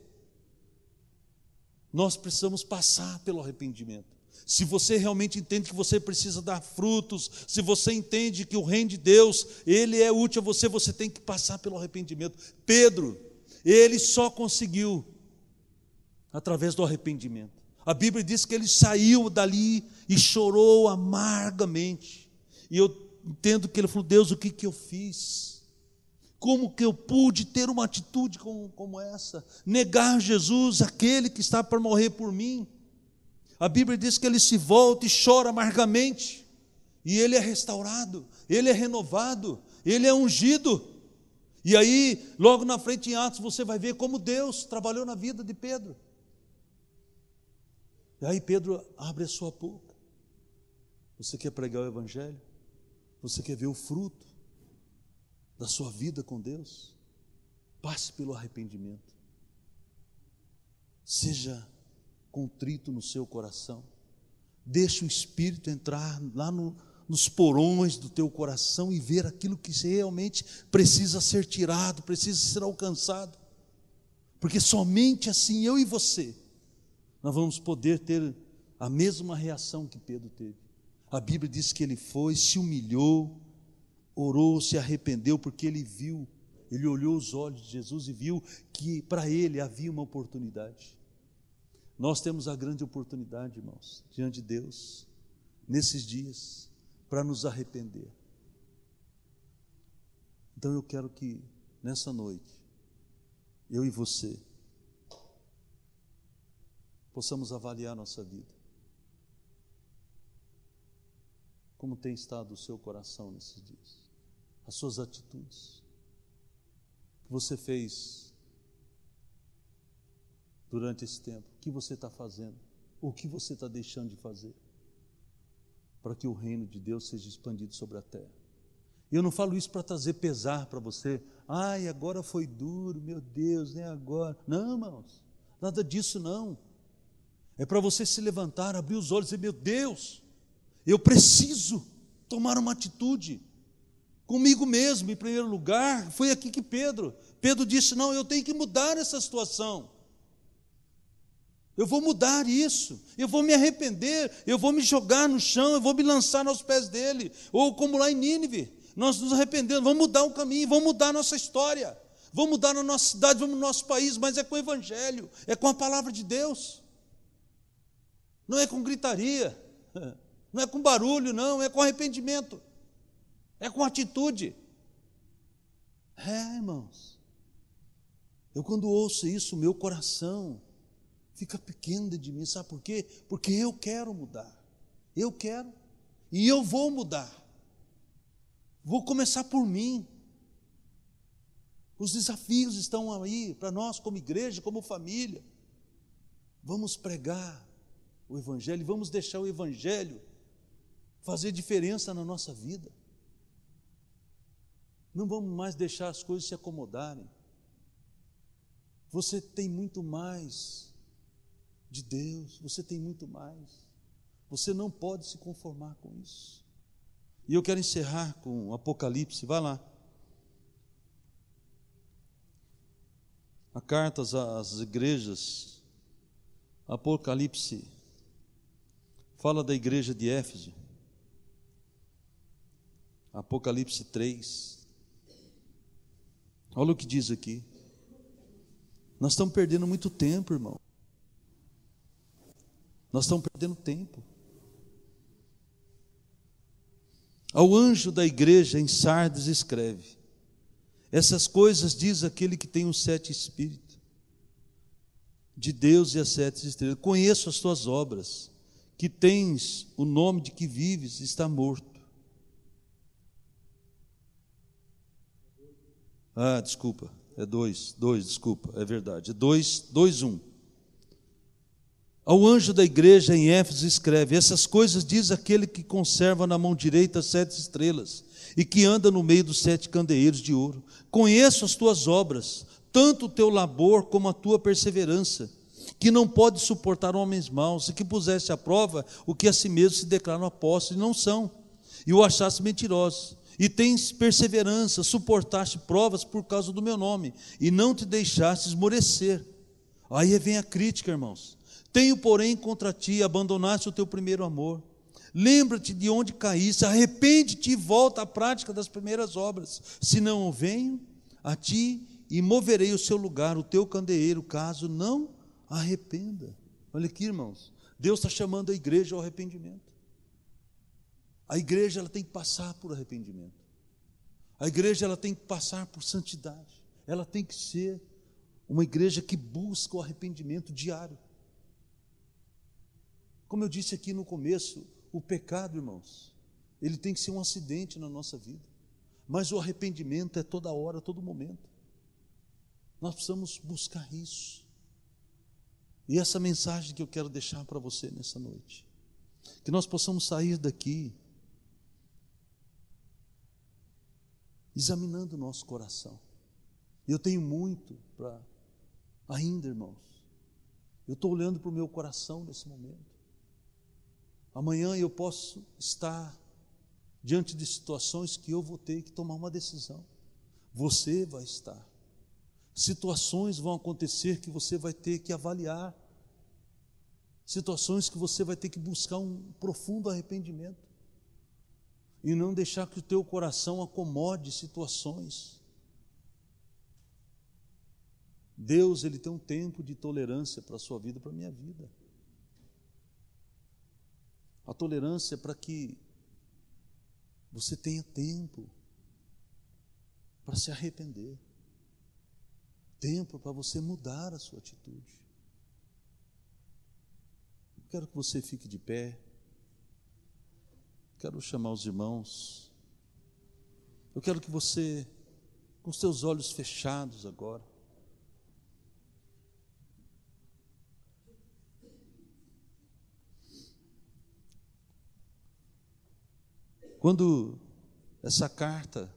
Nós precisamos passar pelo arrependimento se você realmente entende que você precisa dar frutos, se você entende que o reino de Deus, ele é útil a você, você tem que passar pelo arrependimento. Pedro, ele só conseguiu através do arrependimento. A Bíblia diz que ele saiu dali e chorou amargamente. E eu entendo que ele falou: Deus, o que, que eu fiz? Como que eu pude ter uma atitude como, como essa? Negar Jesus, aquele que está para morrer por mim. A Bíblia diz que ele se volta e chora amargamente, e ele é restaurado, ele é renovado, ele é ungido. E aí, logo na frente em Atos, você vai ver como Deus trabalhou na vida de Pedro. E aí Pedro abre a sua boca. Você quer pregar o Evangelho? Você quer ver o fruto da sua vida com Deus? Passe pelo arrependimento. Seja contrito no seu coração. Deixe o Espírito entrar lá no, nos porões do teu coração e ver aquilo que realmente precisa ser tirado, precisa ser alcançado. Porque somente assim eu e você nós vamos poder ter a mesma reação que Pedro teve. A Bíblia diz que ele foi, se humilhou, orou, se arrependeu, porque ele viu, ele olhou os olhos de Jesus e viu que para ele havia uma oportunidade. Nós temos a grande oportunidade, irmãos, diante de Deus, nesses dias, para nos arrepender. Então eu quero que nessa noite, eu e você, possamos avaliar nossa vida. Como tem estado o seu coração nesses dias? As suas atitudes. O que você fez durante esse tempo? O que você está fazendo? O que você está deixando de fazer? Para que o reino de Deus seja expandido sobre a terra. Eu não falo isso para trazer pesar para você. Ai, agora foi duro, meu Deus, nem agora. Não, irmãos, nada disso não. É para você se levantar, abrir os olhos e dizer: Meu Deus, eu preciso tomar uma atitude comigo mesmo, em primeiro lugar. Foi aqui que Pedro, Pedro disse: Não, eu tenho que mudar essa situação. Eu vou mudar isso, eu vou me arrepender, eu vou me jogar no chão, eu vou me lançar aos pés dele. Ou como lá em Nínive, nós nos arrependemos, vamos mudar o caminho, vamos mudar a nossa história, vamos mudar na nossa cidade, vamos no nosso país, mas é com o Evangelho, é com a palavra de Deus. Não é com gritaria, não é com barulho, não, é com arrependimento, é com atitude. É, irmãos, eu quando ouço isso, meu coração fica pequena de mim, sabe por quê? Porque eu quero mudar, eu quero, e eu vou mudar, vou começar por mim. Os desafios estão aí para nós, como igreja, como família. Vamos pregar o Evangelho, vamos deixar o Evangelho fazer diferença na nossa vida. Não vamos mais deixar as coisas se acomodarem. Você tem muito mais de Deus, você tem muito mais. Você não pode se conformar com isso. E eu quero encerrar com Apocalipse, vai lá. A cartas às igrejas, Apocalipse, fala da igreja de Éfeso. Apocalipse 3. Olha o que diz aqui. Nós estamos perdendo muito tempo, irmão. Nós estamos perdendo tempo. Ao anjo da igreja em Sardes escreve: Essas coisas diz aquele que tem os sete espíritos de Deus e as sete estrelas. Conheço as tuas obras, que tens o nome de que vives, está morto. Ah, desculpa, é dois, dois, desculpa, é verdade. É dois, dois, um. Ao anjo da igreja em Éfeso escreve: Essas coisas diz aquele que conserva na mão direita sete estrelas e que anda no meio dos sete candeeiros de ouro. Conheço as tuas obras, tanto o teu labor como a tua perseverança, que não pode suportar homens maus, e que puseste à prova o que a si mesmo se declaram apóstolos e não são, e o achaste mentiroso. E tens perseverança, suportaste provas por causa do meu nome, e não te deixaste esmorecer. Aí vem a crítica, irmãos. Tenho, porém, contra ti, abandonaste o teu primeiro amor. Lembra-te de onde caíste, arrepende-te e volta à prática das primeiras obras. Se não venho a ti e moverei o seu lugar, o teu candeeiro, caso não arrependa. Olha aqui, irmãos. Deus está chamando a igreja ao arrependimento. A igreja ela tem que passar por arrependimento. A igreja ela tem que passar por santidade. Ela tem que ser uma igreja que busca o arrependimento diário. Como eu disse aqui no começo, o pecado, irmãos, ele tem que ser um acidente na nossa vida. Mas o arrependimento é toda hora, todo momento. Nós precisamos buscar isso. E essa mensagem que eu quero deixar para você nessa noite. Que nós possamos sair daqui examinando o nosso coração. Eu tenho muito para ainda, irmãos. Eu estou olhando para o meu coração nesse momento. Amanhã eu posso estar diante de situações que eu vou ter que tomar uma decisão. Você vai estar. Situações vão acontecer que você vai ter que avaliar. Situações que você vai ter que buscar um profundo arrependimento. E não deixar que o teu coração acomode situações. Deus, ele tem um tempo de tolerância para a sua vida, para a minha vida. A tolerância é para que você tenha tempo para se arrepender, tempo para você mudar a sua atitude. Quero que você fique de pé. Quero chamar os irmãos. Eu quero que você, com seus olhos fechados agora, Quando essa carta,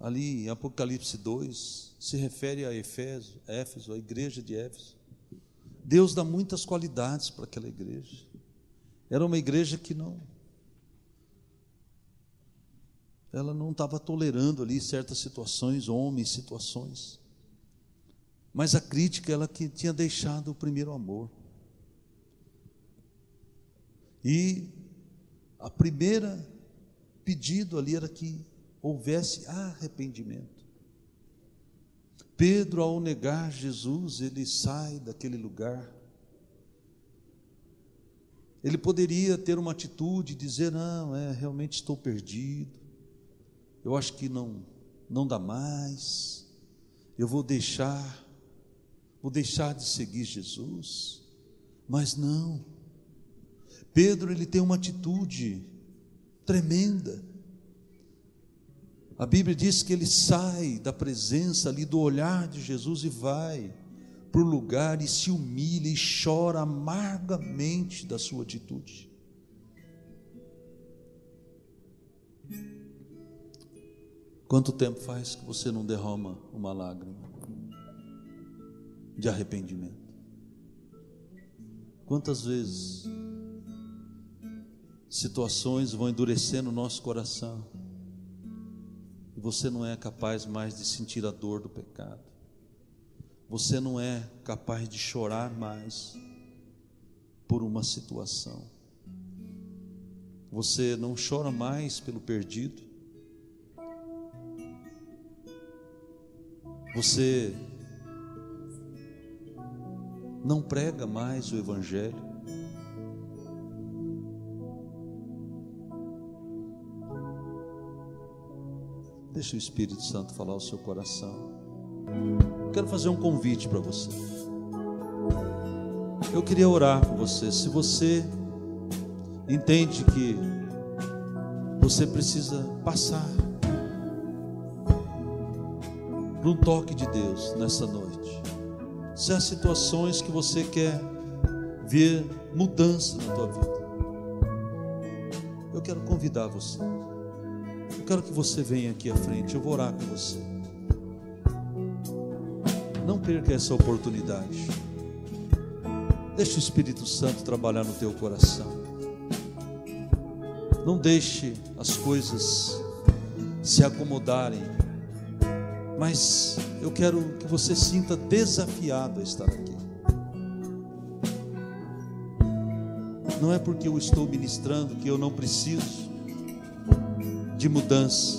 ali em Apocalipse 2, se refere a Efésio, Éfeso, a igreja de Éfeso, Deus dá muitas qualidades para aquela igreja. Era uma igreja que não. Ela não estava tolerando ali certas situações, homens, situações. Mas a crítica, ela que tinha deixado o primeiro amor. E a primeira pedido ali era que houvesse arrependimento. Pedro, ao negar Jesus, ele sai daquele lugar. Ele poderia ter uma atitude, dizer: Não, é, realmente estou perdido, eu acho que não, não dá mais, eu vou deixar, vou deixar de seguir Jesus. Mas não, Pedro ele tem uma atitude tremenda. A Bíblia diz que ele sai da presença ali do olhar de Jesus e vai para o lugar e se humilha e chora amargamente da sua atitude. Quanto tempo faz que você não derrama uma lágrima de arrependimento? Quantas vezes situações vão endurecendo o nosso coração. E você não é capaz mais de sentir a dor do pecado. Você não é capaz de chorar mais por uma situação. Você não chora mais pelo perdido. Você não prega mais o Evangelho. Deixa o Espírito Santo falar o seu coração. Quero fazer um convite para você. Eu queria orar com você. Se você entende que você precisa passar por um toque de Deus nessa noite. Se há situações que você quer ver mudança na tua vida, eu quero convidar você. Eu quero que você venha aqui à frente, eu vou orar com você. Não perca essa oportunidade. Deixe o Espírito Santo trabalhar no teu coração. Não deixe as coisas se acomodarem. Mas eu quero que você sinta desafiado a estar aqui. Não é porque eu estou ministrando que eu não preciso de mudança.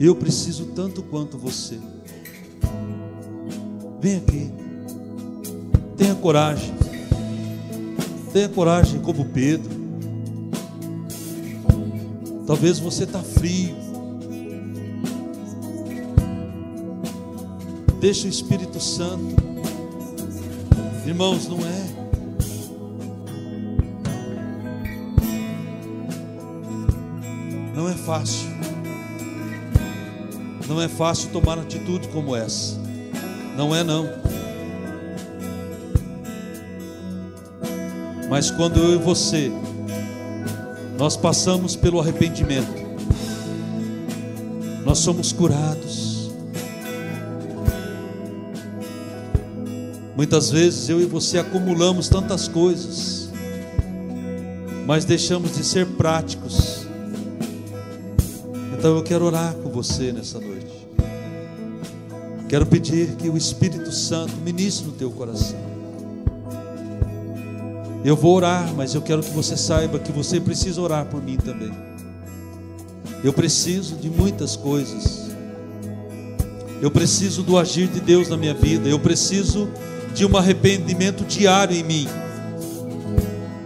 Eu preciso tanto quanto você. Vem aqui. Tenha coragem. Tenha coragem como Pedro. Talvez você está frio. Deixa o Espírito Santo. Irmãos, não é Não é fácil. Não é fácil tomar atitude como essa. Não é não. Mas quando eu e você nós passamos pelo arrependimento, nós somos curados. Muitas vezes eu e você acumulamos tantas coisas, mas deixamos de ser práticos então eu quero orar com você nessa noite. Quero pedir que o Espírito Santo ministre no teu coração. Eu vou orar, mas eu quero que você saiba que você precisa orar por mim também. Eu preciso de muitas coisas. Eu preciso do agir de Deus na minha vida. Eu preciso de um arrependimento diário em mim.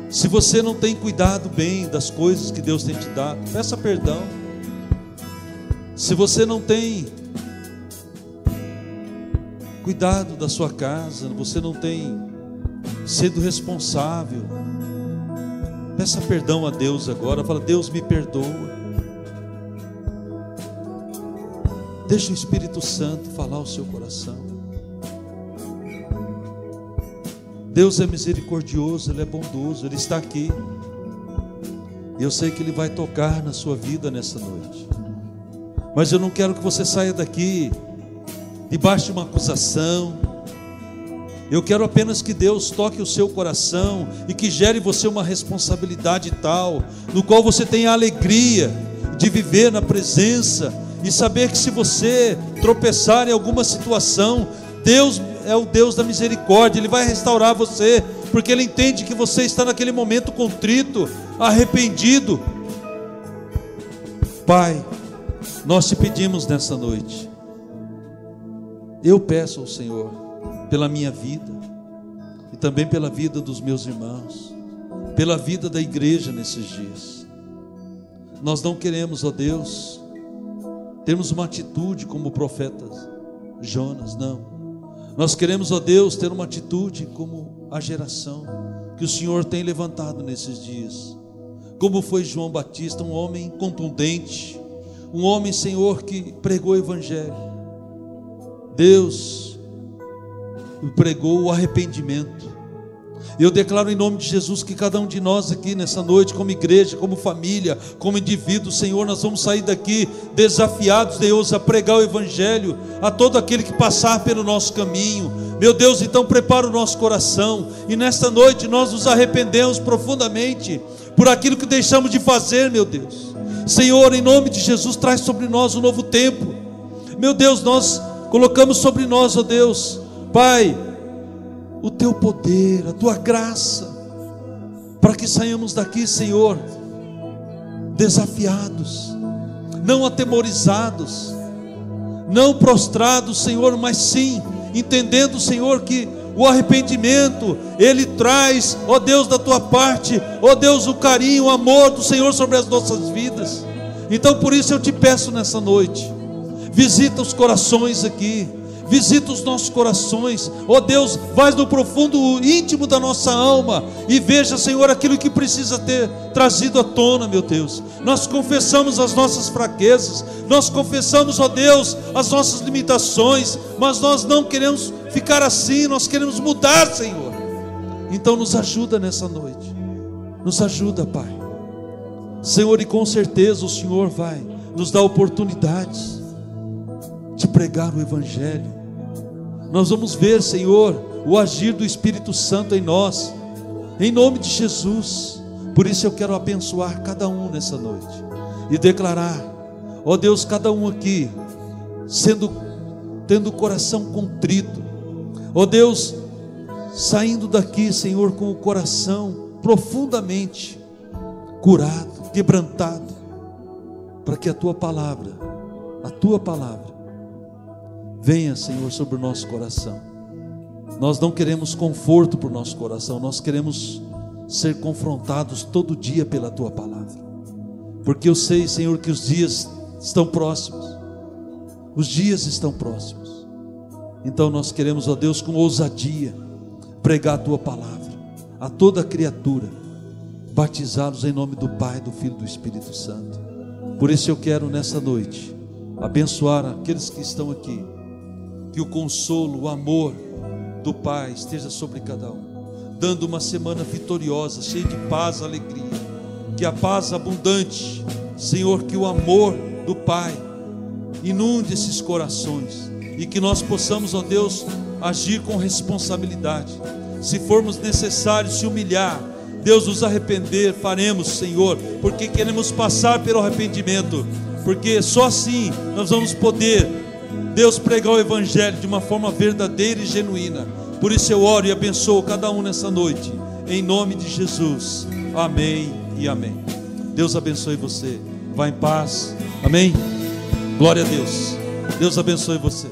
Se você não tem cuidado bem das coisas que Deus tem te dado, peça perdão. Se você não tem cuidado da sua casa, você não tem sido responsável, peça perdão a Deus agora. Fala, Deus me perdoa. Deixa o Espírito Santo falar o seu coração. Deus é misericordioso, Ele é bondoso, Ele está aqui. E eu sei que Ele vai tocar na sua vida nessa noite. Mas eu não quero que você saia daqui debaixo de uma acusação. Eu quero apenas que Deus toque o seu coração e que gere você uma responsabilidade tal, no qual você tenha a alegria de viver na presença e saber que se você tropeçar em alguma situação, Deus é o Deus da misericórdia, Ele vai restaurar você, porque Ele entende que você está naquele momento contrito, arrependido. Pai, nós te pedimos nessa noite. Eu peço ao Senhor pela minha vida e também pela vida dos meus irmãos, pela vida da igreja nesses dias. Nós não queremos, ó Deus, termos uma atitude como o profeta Jonas, não. Nós queremos, ó Deus, ter uma atitude como a geração que o Senhor tem levantado nesses dias. Como foi João Batista, um homem contundente, um homem, Senhor, que pregou o Evangelho. Deus pregou o arrependimento. Eu declaro em nome de Jesus que cada um de nós aqui nessa noite, como igreja, como família, como indivíduo, Senhor, nós vamos sair daqui desafiados, Deus, a pregar o Evangelho a todo aquele que passar pelo nosso caminho. Meu Deus, então prepara o nosso coração e nesta noite nós nos arrependemos profundamente por aquilo que deixamos de fazer, meu Deus. Senhor, em nome de Jesus, traz sobre nós um novo tempo. Meu Deus, nós colocamos sobre nós, ó Deus, Pai, o teu poder, a tua graça, para que saiamos daqui, Senhor, desafiados, não atemorizados, não prostrados, Senhor, mas sim entendendo, Senhor, que o arrependimento, ele traz, ó Deus, da tua parte, ó Deus, o carinho, o amor do Senhor sobre as nossas vidas. Então por isso eu te peço nessa noite, visita os corações aqui, visita os nossos corações, ó oh Deus, vai no profundo íntimo da nossa alma e veja, Senhor, aquilo que precisa ter trazido à tona, meu Deus. Nós confessamos as nossas fraquezas, nós confessamos, ó oh Deus, as nossas limitações, mas nós não queremos ficar assim, nós queremos mudar, Senhor. Então nos ajuda nessa noite, nos ajuda, Pai. Senhor, e com certeza o Senhor vai nos dar oportunidades de pregar o Evangelho, nós vamos ver, Senhor, o agir do Espírito Santo em nós, em nome de Jesus. Por isso eu quero abençoar cada um nessa noite e declarar, ó Deus, cada um aqui sendo tendo o coração contrito. Ó Deus, saindo daqui, Senhor, com o coração profundamente curado, quebrantado, para que a tua palavra, a tua palavra Venha, Senhor, sobre o nosso coração. Nós não queremos conforto para o nosso coração, nós queremos ser confrontados todo dia pela tua palavra. Porque eu sei, Senhor, que os dias estão próximos. Os dias estão próximos. Então nós queremos, ó Deus, com ousadia, pregar a tua palavra a toda criatura, batizá-los em nome do Pai, do Filho e do Espírito Santo. Por isso eu quero nessa noite abençoar aqueles que estão aqui que o consolo, o amor do Pai esteja sobre cada um, dando uma semana vitoriosa, cheia de paz, alegria. Que a paz abundante, Senhor, que o amor do Pai inunde esses corações e que nós possamos, ó Deus, agir com responsabilidade. Se formos necessários se humilhar, Deus nos arrepender, faremos, Senhor, porque queremos passar pelo arrependimento, porque só assim nós vamos poder Deus pregar o Evangelho de uma forma verdadeira e genuína. Por isso eu oro e abençoo cada um nessa noite, em nome de Jesus. Amém e amém. Deus abençoe você. Vá em paz. Amém. Glória a Deus. Deus abençoe você.